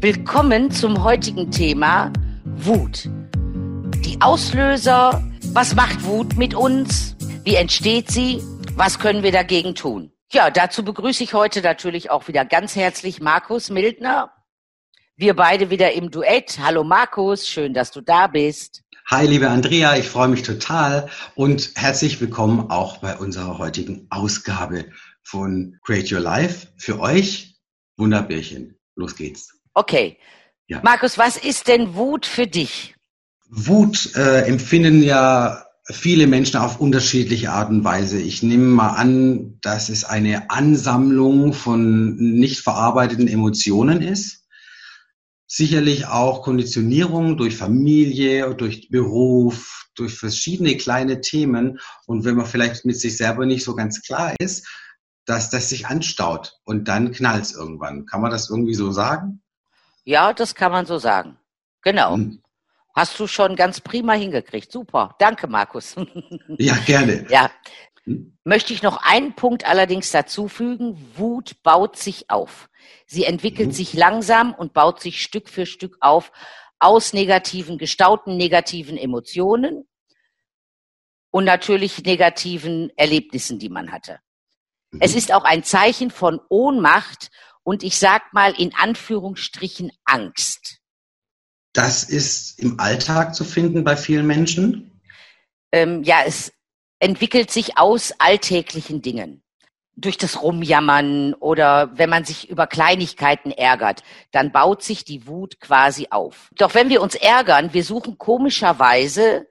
Willkommen zum heutigen Thema Wut. Die Auslöser, was macht Wut mit uns? Wie entsteht sie? Was können wir dagegen tun? Ja, dazu begrüße ich heute natürlich auch wieder ganz herzlich Markus Mildner. Wir beide wieder im Duett. Hallo Markus, schön, dass du da bist. Hi, liebe Andrea, ich freue mich total und herzlich willkommen auch bei unserer heutigen Ausgabe von Create Your Life. Für euch Wunderbärchen. Los geht's. Okay. Ja. Markus, was ist denn Wut für dich? Wut äh, empfinden ja viele Menschen auf unterschiedliche Art und Weise. Ich nehme mal an, dass es eine Ansammlung von nicht verarbeiteten Emotionen ist. Sicherlich auch Konditionierung durch Familie, durch Beruf, durch verschiedene kleine Themen. Und wenn man vielleicht mit sich selber nicht so ganz klar ist, dass das sich anstaut und dann knallt es irgendwann. Kann man das irgendwie so sagen? Ja, das kann man so sagen. Genau. Hm. Hast du schon ganz prima hingekriegt. Super. Danke, Markus. Ja, gerne. ja. Hm? Möchte ich noch einen Punkt allerdings dazu fügen. Wut baut sich auf. Sie entwickelt mhm. sich langsam und baut sich Stück für Stück auf aus negativen, gestauten negativen Emotionen und natürlich negativen Erlebnissen, die man hatte. Mhm. Es ist auch ein Zeichen von Ohnmacht und ich sag mal in Anführungsstrichen Angst. Das ist im Alltag zu finden bei vielen Menschen? Ähm, ja, es entwickelt sich aus alltäglichen Dingen. Durch das Rumjammern oder wenn man sich über Kleinigkeiten ärgert, dann baut sich die Wut quasi auf. Doch wenn wir uns ärgern, wir suchen komischerweise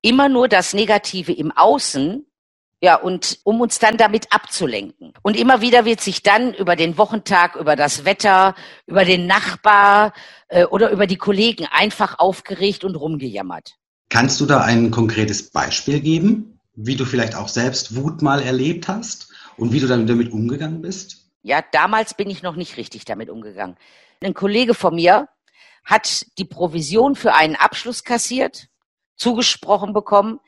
immer nur das Negative im Außen ja, und um uns dann damit abzulenken. Und immer wieder wird sich dann über den Wochentag, über das Wetter, über den Nachbar äh, oder über die Kollegen einfach aufgeregt und rumgejammert. Kannst du da ein konkretes Beispiel geben, wie du vielleicht auch selbst Wut mal erlebt hast und wie du dann damit umgegangen bist? Ja, damals bin ich noch nicht richtig damit umgegangen. Ein Kollege von mir hat die Provision für einen Abschluss kassiert, zugesprochen bekommen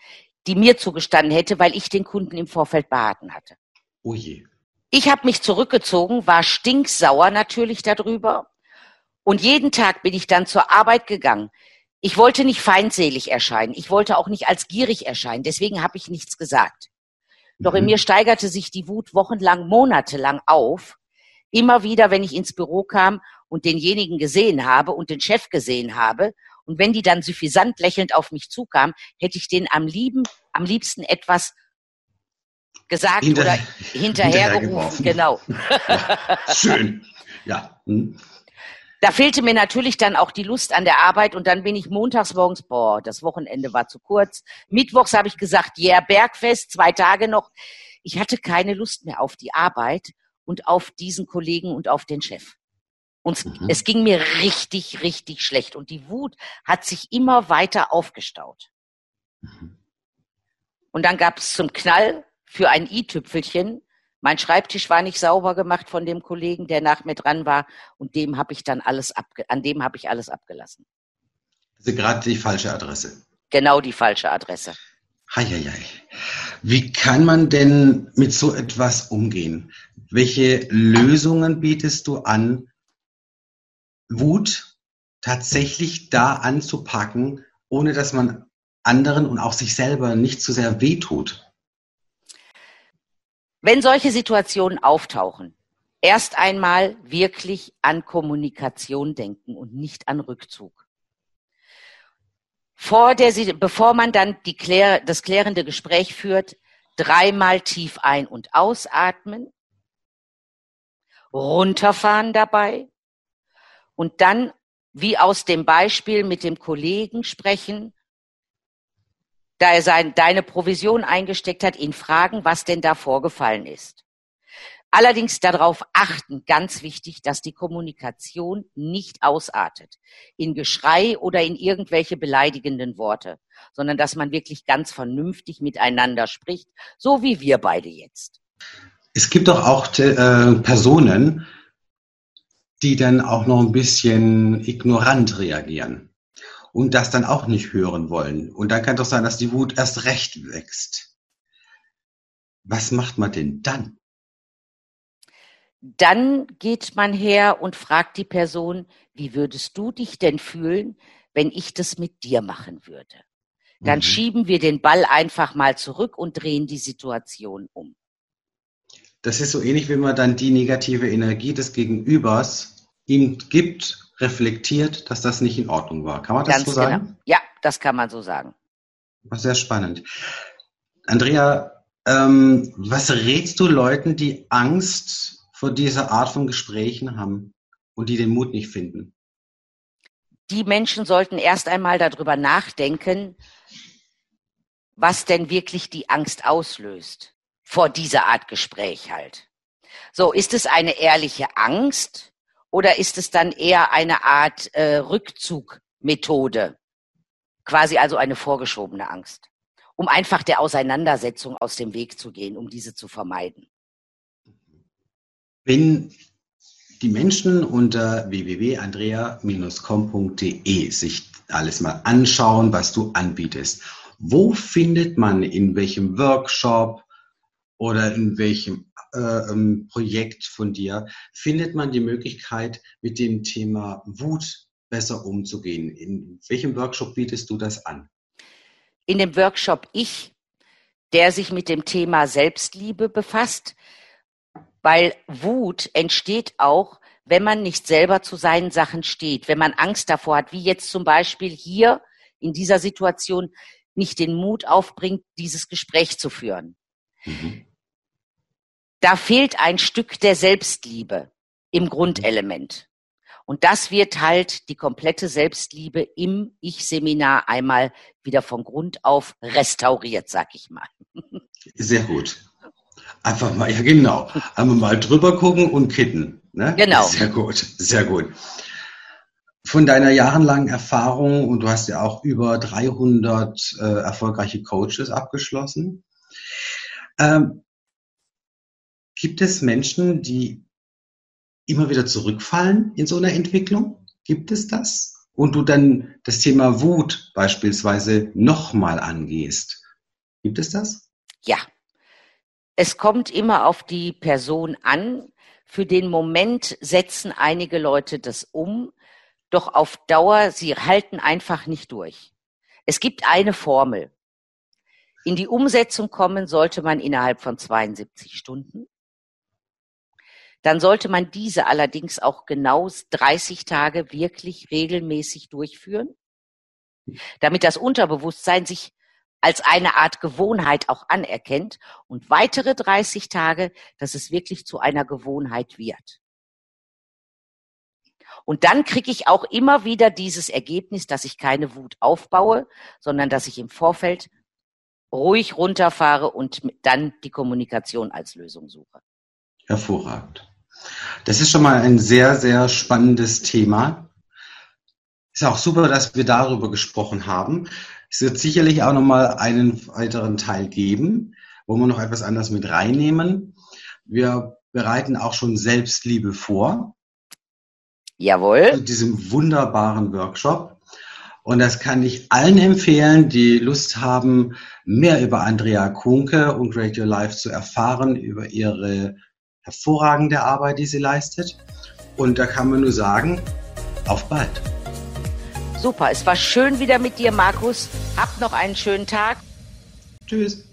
die mir zugestanden hätte, weil ich den Kunden im Vorfeld beraten hatte. Oh je. Ich habe mich zurückgezogen, war stinksauer natürlich darüber. Und jeden Tag bin ich dann zur Arbeit gegangen. Ich wollte nicht feindselig erscheinen. Ich wollte auch nicht als gierig erscheinen. Deswegen habe ich nichts gesagt. Doch in mhm. mir steigerte sich die Wut wochenlang, monatelang auf. Immer wieder, wenn ich ins Büro kam und denjenigen gesehen habe und den Chef gesehen habe und wenn die dann suffisant lächelnd auf mich zukam, hätte ich denen am lieben, am liebsten etwas gesagt Hinter, oder hinterhergerufen. Genau. Ja, schön. Ja. Hm. Da fehlte mir natürlich dann auch die Lust an der Arbeit und dann bin ich montags morgens, boah, das Wochenende war zu kurz. Mittwochs habe ich gesagt, ja, yeah, Bergfest, zwei Tage noch. Ich hatte keine Lust mehr auf die Arbeit und auf diesen Kollegen und auf den Chef. Und mhm. es ging mir richtig, richtig schlecht. Und die Wut hat sich immer weiter aufgestaut. Mhm. Und dann gab es zum Knall für ein i-Tüpfelchen. Mein Schreibtisch war nicht sauber gemacht von dem Kollegen, der nach mir dran war. Und dem habe ich dann alles abge an dem habe ich alles abgelassen. Also gerade die falsche Adresse. Genau die falsche Adresse. Heieiei. Wie kann man denn mit so etwas umgehen? Welche Lösungen bietest du an, Wut tatsächlich da anzupacken, ohne dass man anderen und auch sich selber nicht zu sehr wehtut. Wenn solche Situationen auftauchen, erst einmal wirklich an Kommunikation denken und nicht an Rückzug. Vor der, bevor man dann die das klärende Gespräch führt, dreimal tief ein- und ausatmen, runterfahren dabei, und dann, wie aus dem Beispiel mit dem Kollegen sprechen, da er sein, deine Provision eingesteckt hat, ihn fragen, was denn da vorgefallen ist. Allerdings darauf achten, ganz wichtig, dass die Kommunikation nicht ausartet in Geschrei oder in irgendwelche beleidigenden Worte, sondern dass man wirklich ganz vernünftig miteinander spricht, so wie wir beide jetzt. Es gibt doch auch äh, Personen, die dann auch noch ein bisschen ignorant reagieren und das dann auch nicht hören wollen. Und dann kann doch sein, dass die Wut erst recht wächst. Was macht man denn dann? Dann geht man her und fragt die Person, wie würdest du dich denn fühlen, wenn ich das mit dir machen würde? Dann mhm. schieben wir den Ball einfach mal zurück und drehen die Situation um. Das ist so ähnlich, wie man dann die negative Energie des Gegenübers ihm gibt, reflektiert, dass das nicht in Ordnung war. Kann man das Ganz so sagen? Genau. Ja, das kann man so sagen. Sehr spannend. Andrea, ähm, was rätst du Leuten, die Angst vor dieser Art von Gesprächen haben und die den Mut nicht finden? Die Menschen sollten erst einmal darüber nachdenken, was denn wirklich die Angst auslöst vor dieser Art Gespräch halt. So, ist es eine ehrliche Angst oder ist es dann eher eine Art äh, Rückzugmethode? Quasi also eine vorgeschobene Angst, um einfach der Auseinandersetzung aus dem Weg zu gehen, um diese zu vermeiden. Wenn die Menschen unter www.andrea-com.de sich alles mal anschauen, was du anbietest, wo findet man in welchem Workshop, oder in welchem äh, ähm, Projekt von dir findet man die Möglichkeit, mit dem Thema Wut besser umzugehen? In welchem Workshop bietest du das an? In dem Workshop Ich, der sich mit dem Thema Selbstliebe befasst, weil Wut entsteht auch, wenn man nicht selber zu seinen Sachen steht, wenn man Angst davor hat, wie jetzt zum Beispiel hier in dieser Situation nicht den Mut aufbringt, dieses Gespräch zu führen. Mhm da fehlt ein Stück der Selbstliebe im Grundelement. Und das wird halt die komplette Selbstliebe im Ich-Seminar einmal wieder von Grund auf restauriert, sag ich mal. Sehr gut. Einfach mal, ja genau, einmal mal drüber gucken und kitten. Ne? Genau. Sehr gut, sehr gut. Von deiner jahrelangen Erfahrung, und du hast ja auch über 300 äh, erfolgreiche Coaches abgeschlossen, ähm, Gibt es Menschen, die immer wieder zurückfallen in so einer Entwicklung? Gibt es das? Und du dann das Thema Wut beispielsweise nochmal angehst. Gibt es das? Ja. Es kommt immer auf die Person an. Für den Moment setzen einige Leute das um, doch auf Dauer, sie halten einfach nicht durch. Es gibt eine Formel. In die Umsetzung kommen sollte man innerhalb von 72 Stunden dann sollte man diese allerdings auch genau 30 Tage wirklich regelmäßig durchführen, damit das Unterbewusstsein sich als eine Art Gewohnheit auch anerkennt und weitere 30 Tage, dass es wirklich zu einer Gewohnheit wird. Und dann kriege ich auch immer wieder dieses Ergebnis, dass ich keine Wut aufbaue, sondern dass ich im Vorfeld ruhig runterfahre und dann die Kommunikation als Lösung suche. Hervorragend. Das ist schon mal ein sehr, sehr spannendes Thema. Ist auch super, dass wir darüber gesprochen haben. Es wird sicherlich auch noch mal einen weiteren Teil geben, wo wir noch etwas anderes mit reinnehmen. Wir bereiten auch schon Selbstliebe vor. Jawohl. Zu diesem wunderbaren Workshop. Und das kann ich allen empfehlen, die Lust haben, mehr über Andrea Kunke und Your Life zu erfahren, über ihre hervorragende Arbeit, die sie leistet. Und da kann man nur sagen, auf bald. Super, es war schön wieder mit dir, Markus. Habt noch einen schönen Tag. Tschüss.